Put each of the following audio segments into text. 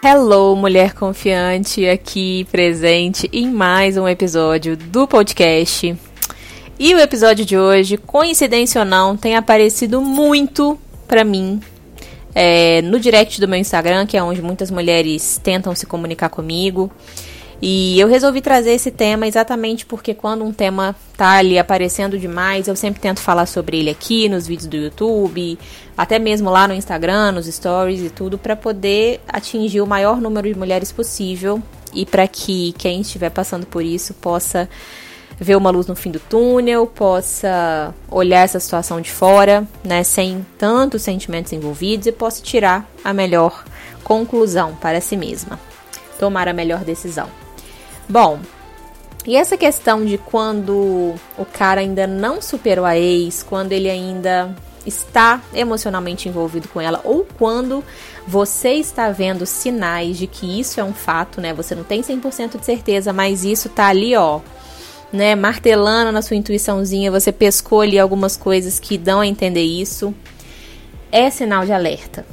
Hello, mulher confiante, aqui presente em mais um episódio do podcast. E o episódio de hoje, coincidência ou não, tem aparecido muito pra mim é, no direct do meu Instagram, que é onde muitas mulheres tentam se comunicar comigo. E eu resolvi trazer esse tema exatamente porque quando um tema tá ali aparecendo demais, eu sempre tento falar sobre ele aqui nos vídeos do YouTube, até mesmo lá no Instagram, nos stories e tudo, para poder atingir o maior número de mulheres possível e para que quem estiver passando por isso possa ver uma luz no fim do túnel, possa olhar essa situação de fora, né, sem tantos sentimentos envolvidos e possa tirar a melhor conclusão para si mesma, tomar a melhor decisão. Bom, e essa questão de quando o cara ainda não superou a ex, quando ele ainda está emocionalmente envolvido com ela, ou quando você está vendo sinais de que isso é um fato, né? Você não tem 100% de certeza, mas isso tá ali, ó, né, martelando na sua intuiçãozinha, você pescou ali algumas coisas que dão a entender isso. É sinal de alerta.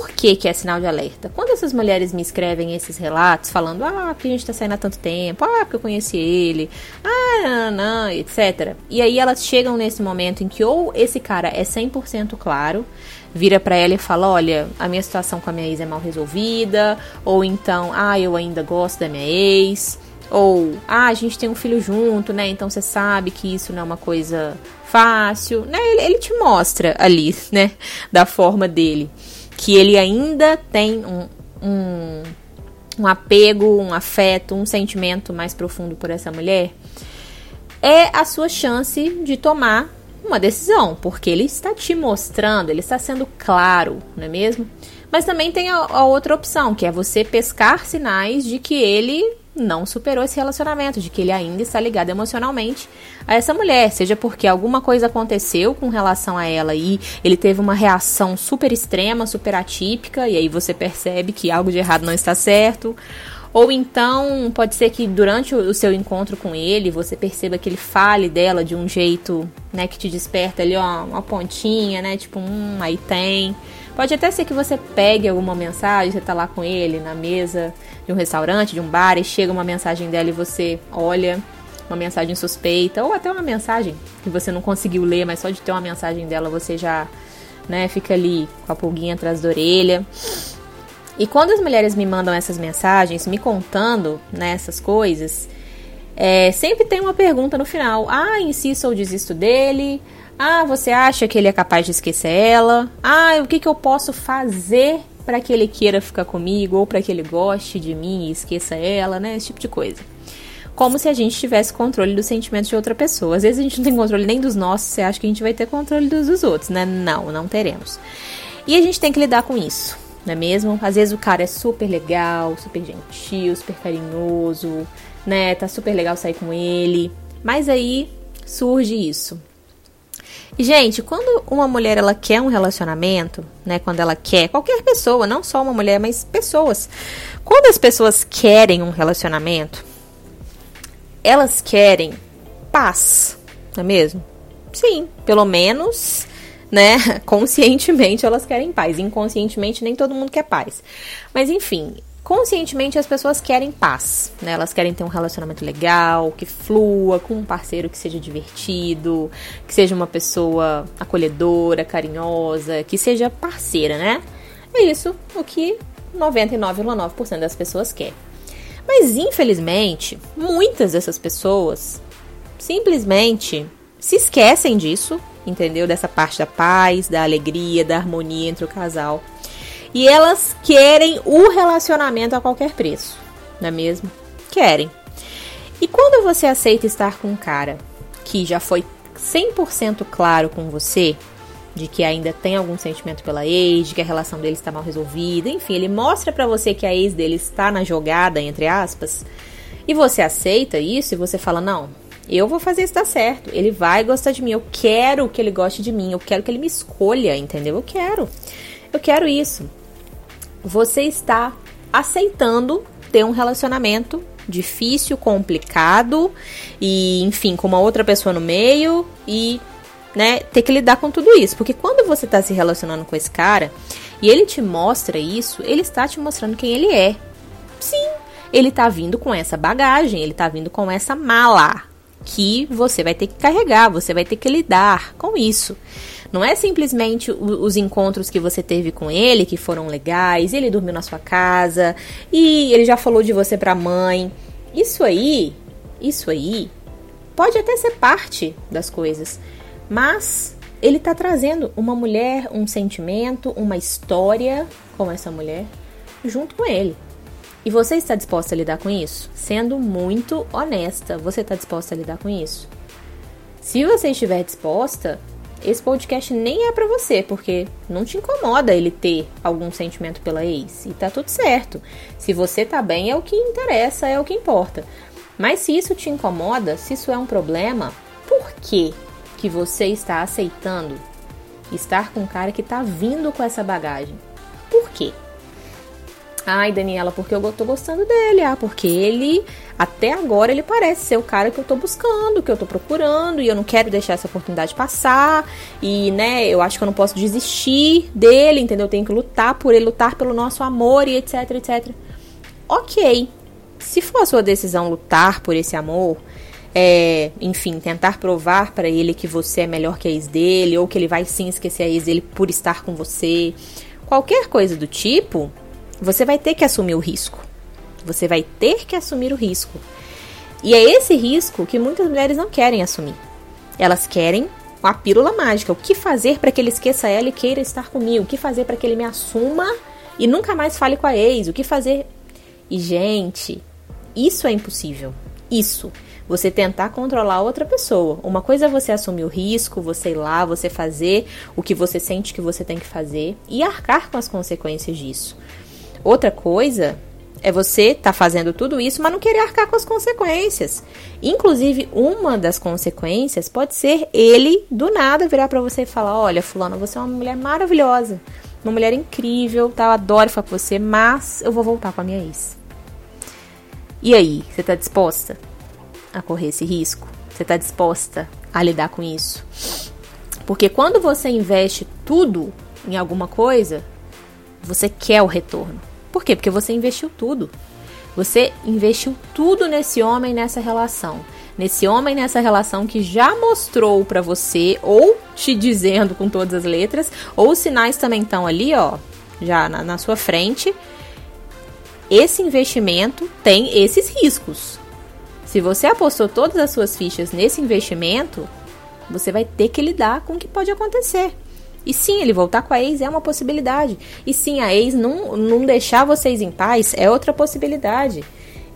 Por que, que é sinal de alerta? Quando essas mulheres me escrevem esses relatos falando, ah, porque a gente tá saindo há tanto tempo, ah, porque eu conheci ele, ah, não, não, etc. E aí elas chegam nesse momento em que ou esse cara é 100% claro, vira para ela e fala: Olha, a minha situação com a minha ex é mal resolvida, ou então, ah, eu ainda gosto da minha ex, ou ah, a gente tem um filho junto, né? Então você sabe que isso não é uma coisa fácil, né? Ele, ele te mostra ali, né? Da forma dele que ele ainda tem um, um, um apego, um afeto, um sentimento mais profundo por essa mulher, é a sua chance de tomar uma decisão, porque ele está te mostrando, ele está sendo claro, não é mesmo? Mas também tem a, a outra opção, que é você pescar sinais de que ele não superou esse relacionamento, de que ele ainda está ligado emocionalmente a essa mulher, seja porque alguma coisa aconteceu com relação a ela e ele teve uma reação super extrema, super atípica, e aí você percebe que algo de errado não está certo. Ou então, pode ser que durante o seu encontro com ele, você perceba que ele fale dela de um jeito, né, que te desperta ali, ó, uma pontinha, né, tipo, hum, aí tem. Pode até ser que você pegue alguma mensagem, você tá lá com ele na mesa de um restaurante, de um bar, e chega uma mensagem dela e você olha uma mensagem suspeita, ou até uma mensagem que você não conseguiu ler, mas só de ter uma mensagem dela você já, né, fica ali com a pulguinha atrás da orelha. E quando as mulheres me mandam essas mensagens, me contando né, essas coisas, é, sempre tem uma pergunta no final. Ah, insisto ou desisto dele? Ah, você acha que ele é capaz de esquecer ela? Ah, o que, que eu posso fazer para que ele queira ficar comigo ou para que ele goste de mim e esqueça ela, né? Esse tipo de coisa. Como se a gente tivesse controle dos sentimentos de outra pessoa. Às vezes a gente não tem controle nem dos nossos, você acha que a gente vai ter controle dos, dos outros, né? Não, não teremos. E a gente tem que lidar com isso, não é mesmo? Às vezes o cara é super legal, super gentil, super carinhoso, né? Tá super legal sair com ele. Mas aí surge isso. E, gente, quando uma mulher ela quer um relacionamento, né? Quando ela quer, qualquer pessoa, não só uma mulher, mas pessoas. Quando as pessoas querem um relacionamento, elas querem paz, não é mesmo? Sim, pelo menos, né? Conscientemente elas querem paz. Inconscientemente nem todo mundo quer paz. Mas enfim, conscientemente as pessoas querem paz, né? Elas querem ter um relacionamento legal, que flua, com um parceiro que seja divertido, que seja uma pessoa acolhedora, carinhosa, que seja parceira, né? É isso o que 99,9% das pessoas quer. Mas infelizmente, muitas dessas pessoas simplesmente se esquecem disso, entendeu? Dessa parte da paz, da alegria, da harmonia entre o casal e elas querem o relacionamento a qualquer preço, não é mesmo? Querem. E quando você aceita estar com um cara que já foi 100% claro com você, de que ainda tem algum sentimento pela ex, de que a relação dele está mal resolvida, enfim, ele mostra para você que a ex dele está na jogada, entre aspas, e você aceita isso e você fala: "Não, eu vou fazer isso dar certo. Ele vai gostar de mim. Eu quero que ele goste de mim. Eu quero que ele me escolha, entendeu? Eu quero. Eu quero isso você está aceitando ter um relacionamento difícil, complicado e, enfim, com uma outra pessoa no meio e, né, ter que lidar com tudo isso. Porque quando você está se relacionando com esse cara e ele te mostra isso, ele está te mostrando quem ele é. Sim, ele tá vindo com essa bagagem, ele tá vindo com essa mala que você vai ter que carregar, você vai ter que lidar com isso. Não é simplesmente os encontros que você teve com ele que foram legais, ele dormiu na sua casa e ele já falou de você pra mãe. Isso aí, isso aí pode até ser parte das coisas, mas ele tá trazendo uma mulher, um sentimento, uma história com essa mulher junto com ele. E você está disposta a lidar com isso? Sendo muito honesta, você está disposta a lidar com isso? Se você estiver disposta, esse podcast nem é para você, porque não te incomoda ele ter algum sentimento pela ex. E tá tudo certo. Se você tá bem, é o que interessa, é o que importa. Mas se isso te incomoda, se isso é um problema, por que que você está aceitando estar com um cara que tá vindo com essa bagagem? Por quê? Ai, Daniela, porque eu tô gostando dele. Ah, porque ele, até agora, ele parece ser o cara que eu tô buscando, que eu tô procurando, e eu não quero deixar essa oportunidade passar. E, né, eu acho que eu não posso desistir dele, entendeu? Eu tenho que lutar por ele, lutar pelo nosso amor e etc, etc. Ok. Se for a sua decisão lutar por esse amor, é, enfim, tentar provar para ele que você é melhor que a ex dele, ou que ele vai sim esquecer a ex dele por estar com você, qualquer coisa do tipo, você vai ter que assumir o risco. Você vai ter que assumir o risco. E é esse risco que muitas mulheres não querem assumir. Elas querem a pílula mágica. O que fazer para que ele esqueça ela e queira estar comigo? O que fazer para que ele me assuma e nunca mais fale com a ex? O que fazer? E, gente, isso é impossível. Isso. Você tentar controlar outra pessoa. Uma coisa é você assumir o risco, você ir lá, você fazer o que você sente que você tem que fazer e arcar com as consequências disso. Outra coisa é você tá fazendo tudo isso, mas não querer arcar com as consequências. Inclusive, uma das consequências pode ser ele do nada virar para você e falar: "Olha, fulano, você é uma mulher maravilhosa, uma mulher incrível, tá? Eu adoro ficar com você, mas eu vou voltar com a minha ex". E aí, você tá disposta a correr esse risco? Você tá disposta a lidar com isso? Porque quando você investe tudo em alguma coisa, você quer o retorno. Por quê? Porque você investiu tudo. Você investiu tudo nesse homem, nessa relação. Nesse homem, nessa relação que já mostrou para você, ou te dizendo com todas as letras, ou os sinais também estão ali, ó, já na, na sua frente. Esse investimento tem esses riscos. Se você apostou todas as suas fichas nesse investimento, você vai ter que lidar com o que pode acontecer. E sim, ele voltar com a ex é uma possibilidade. E sim, a ex não, não deixar vocês em paz é outra possibilidade.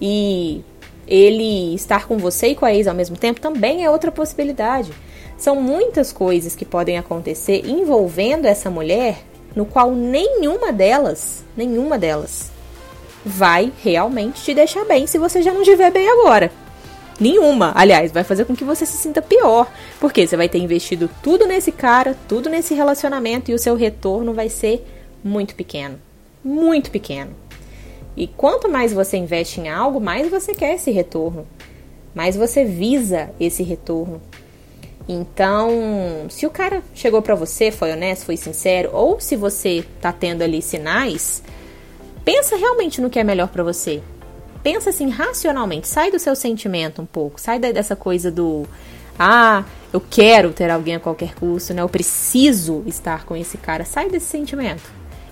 E ele estar com você e com a ex ao mesmo tempo também é outra possibilidade. São muitas coisas que podem acontecer envolvendo essa mulher, no qual nenhuma delas, nenhuma delas, vai realmente te deixar bem se você já não estiver bem agora. Nenhuma, aliás, vai fazer com que você se sinta pior, porque você vai ter investido tudo nesse cara, tudo nesse relacionamento e o seu retorno vai ser muito pequeno. Muito pequeno. E quanto mais você investe em algo, mais você quer esse retorno. Mais você visa esse retorno. Então, se o cara chegou para você, foi honesto, foi sincero, ou se você tá tendo ali sinais, pensa realmente no que é melhor para você pensa assim racionalmente, sai do seu sentimento um pouco, sai dessa coisa do ah, eu quero ter alguém a qualquer custo, né? Eu preciso estar com esse cara. Sai desse sentimento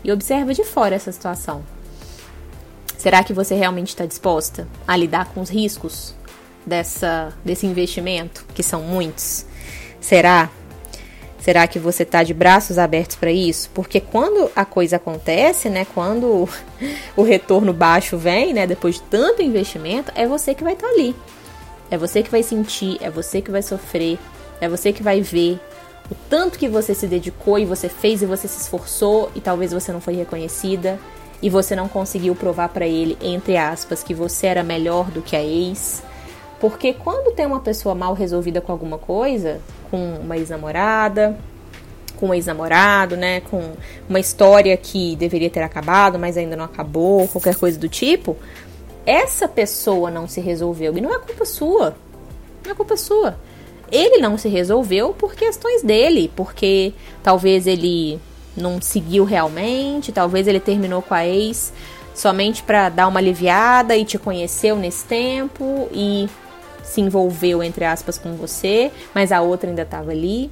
e observa de fora essa situação. Será que você realmente está disposta a lidar com os riscos dessa, desse investimento, que são muitos? Será? Será que você está de braços abertos para isso? Porque quando a coisa acontece, né, quando o retorno baixo vem, né, depois de tanto investimento, é você que vai estar tá ali. É você que vai sentir, é você que vai sofrer, é você que vai ver o tanto que você se dedicou e você fez e você se esforçou e talvez você não foi reconhecida e você não conseguiu provar para ele, entre aspas, que você era melhor do que a ex. Porque quando tem uma pessoa mal resolvida com alguma coisa, com uma ex-namorada, com um ex-namorado, né? Com uma história que deveria ter acabado, mas ainda não acabou, qualquer coisa do tipo. Essa pessoa não se resolveu. E não é culpa sua. Não é culpa sua. Ele não se resolveu por questões dele, porque talvez ele não seguiu realmente, talvez ele terminou com a ex somente para dar uma aliviada e te conheceu nesse tempo e se envolveu entre aspas com você, mas a outra ainda estava ali.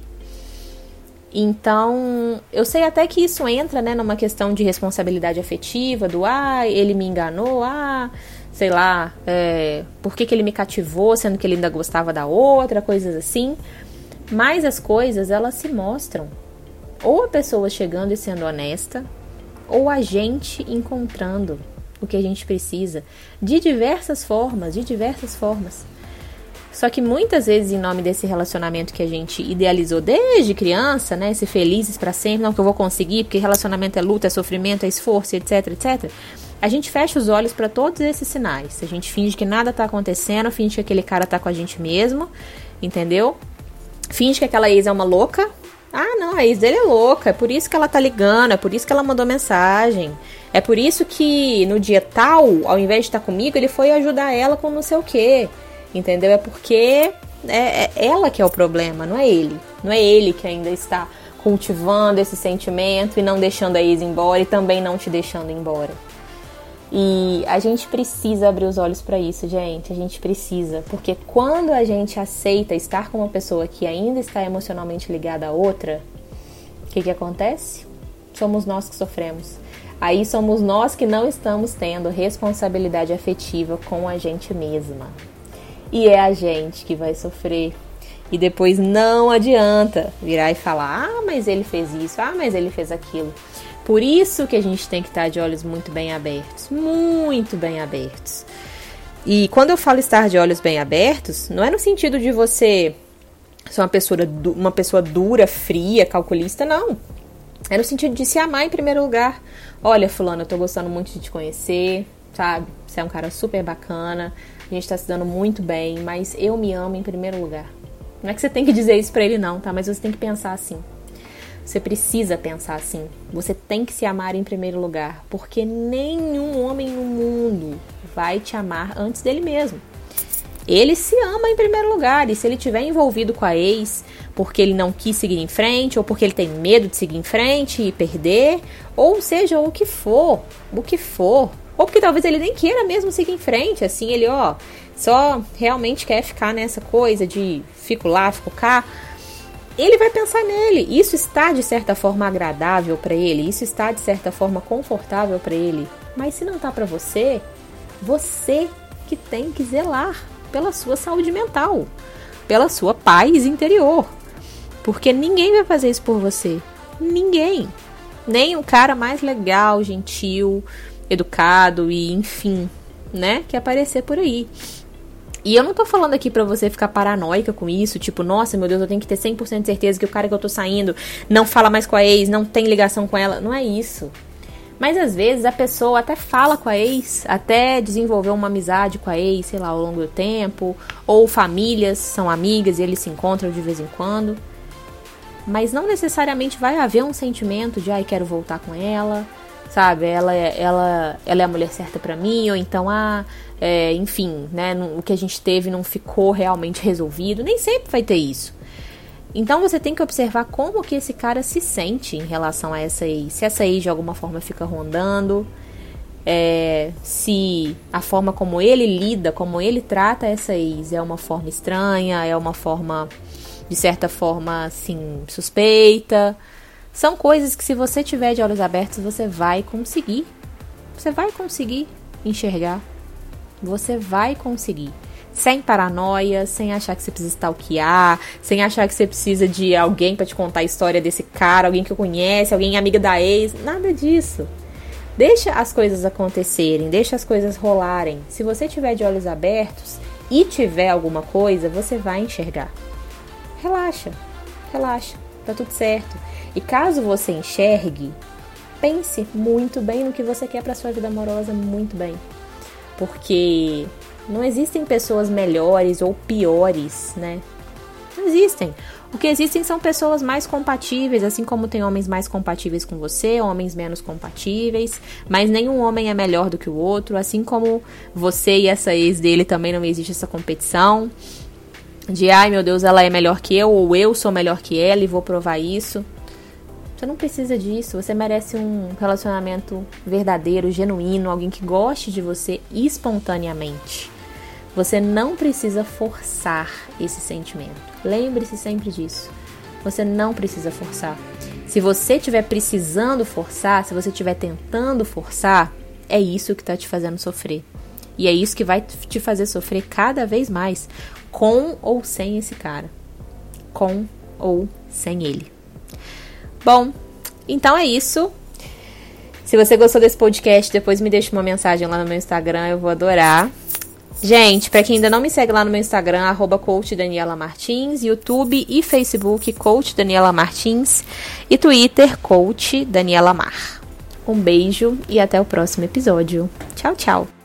Então, eu sei até que isso entra, né, numa questão de responsabilidade afetiva, do ah, ele me enganou, ah, sei lá, é, por que, que ele me cativou, sendo que ele ainda gostava da outra, coisas assim. Mas as coisas, elas se mostram. Ou a pessoa chegando e sendo honesta, ou a gente encontrando o que a gente precisa, de diversas formas, de diversas formas. Só que muitas vezes, em nome desse relacionamento que a gente idealizou desde criança, né? Ser felizes para sempre, não que eu vou conseguir, porque relacionamento é luta, é sofrimento, é esforço, etc, etc. A gente fecha os olhos para todos esses sinais. A gente finge que nada tá acontecendo, finge que aquele cara tá com a gente mesmo, entendeu? Finge que aquela ex é uma louca. Ah, não, a ex dele é louca, é por isso que ela tá ligando, é por isso que ela mandou mensagem. É por isso que no dia tal, ao invés de estar comigo, ele foi ajudar ela com não sei o quê. Entendeu? É porque é, é ela que é o problema, não é ele. Não é ele que ainda está cultivando esse sentimento e não deixando a ex embora e também não te deixando embora. E a gente precisa abrir os olhos para isso, gente. A gente precisa, porque quando a gente aceita estar com uma pessoa que ainda está emocionalmente ligada a outra, o que, que acontece? Somos nós que sofremos. Aí somos nós que não estamos tendo responsabilidade afetiva com a gente mesma e é a gente que vai sofrer. E depois não adianta virar e falar: ah, mas ele fez isso, ah, mas ele fez aquilo. Por isso que a gente tem que estar de olhos muito bem abertos muito bem abertos. E quando eu falo estar de olhos bem abertos, não é no sentido de você ser uma pessoa, uma pessoa dura, fria, calculista, não. É no sentido de se amar em primeiro lugar. Olha, fulano, eu tô gostando muito de te conhecer, sabe? Você é um cara super bacana a gente tá se dando muito bem, mas eu me amo em primeiro lugar. Não é que você tem que dizer isso pra ele, não, tá? Mas você tem que pensar assim. Você precisa pensar assim. Você tem que se amar em primeiro lugar, porque nenhum homem no mundo vai te amar antes dele mesmo. Ele se ama em primeiro lugar, e se ele tiver envolvido com a ex porque ele não quis seguir em frente, ou porque ele tem medo de seguir em frente e perder, ou seja, o que for, o que for, ou porque talvez ele nem queira mesmo seguir em frente, assim, ele, ó, só realmente quer ficar nessa coisa de fico lá, fico cá. Ele vai pensar nele. Isso está de certa forma agradável para ele, isso está de certa forma confortável para ele. Mas se não tá para você, você que tem que zelar pela sua saúde mental, pela sua paz interior. Porque ninguém vai fazer isso por você. Ninguém. Nem o cara mais legal, gentil, educado e enfim, né, que aparecer por aí. E eu não tô falando aqui pra você ficar paranoica com isso, tipo, nossa, meu Deus, eu tenho que ter 100% de certeza que o cara que eu tô saindo não fala mais com a ex, não tem ligação com ela. Não é isso. Mas às vezes a pessoa até fala com a ex, até desenvolveu uma amizade com a ex, sei lá, ao longo do tempo, ou famílias são amigas e eles se encontram de vez em quando. Mas não necessariamente vai haver um sentimento de, ai, quero voltar com ela, sabe? Ela, é, ela, ela é a mulher certa para mim, ou então, ah, é, enfim, né? O que a gente teve não ficou realmente resolvido. Nem sempre vai ter isso. Então você tem que observar como que esse cara se sente em relação a essa ex. Se essa ex de alguma forma fica rondando, é, se a forma como ele lida, como ele trata essa ex é uma forma estranha, é uma forma, de certa forma, assim, suspeita. São coisas que se você tiver de olhos abertos, você vai conseguir. Você vai conseguir enxergar. Você vai conseguir. Sem paranoia, sem achar que você precisa stalkear, sem achar que você precisa de alguém para te contar a história desse cara, alguém que conhece, alguém amiga da ex, nada disso. Deixa as coisas acontecerem, deixa as coisas rolarem. Se você tiver de olhos abertos e tiver alguma coisa, você vai enxergar. Relaxa, relaxa, tá tudo certo. E caso você enxergue, pense muito bem no que você quer para sua vida amorosa, muito bem. Porque não existem pessoas melhores ou piores, né? Não existem. O que existem são pessoas mais compatíveis, assim como tem homens mais compatíveis com você, homens menos compatíveis, mas nenhum homem é melhor do que o outro, assim como você e essa ex dele também não existe essa competição de ai meu Deus, ela é melhor que eu ou eu sou melhor que ela e vou provar isso Você não precisa disso. Você merece um relacionamento verdadeiro, genuíno, alguém que goste de você espontaneamente. Você não precisa forçar esse sentimento. Lembre-se sempre disso. Você não precisa forçar. Se você estiver precisando forçar, se você estiver tentando forçar, é isso que está te fazendo sofrer. E é isso que vai te fazer sofrer cada vez mais, com ou sem esse cara. Com ou sem ele. Bom, então é isso. Se você gostou desse podcast, depois me deixa uma mensagem lá no meu Instagram, eu vou adorar. Gente, para quem ainda não me segue lá no meu Instagram, arroba Coach Daniela Martins, YouTube e Facebook Coach Daniela Martins e Twitter Coach Daniela Mar. Um beijo e até o próximo episódio. Tchau, tchau!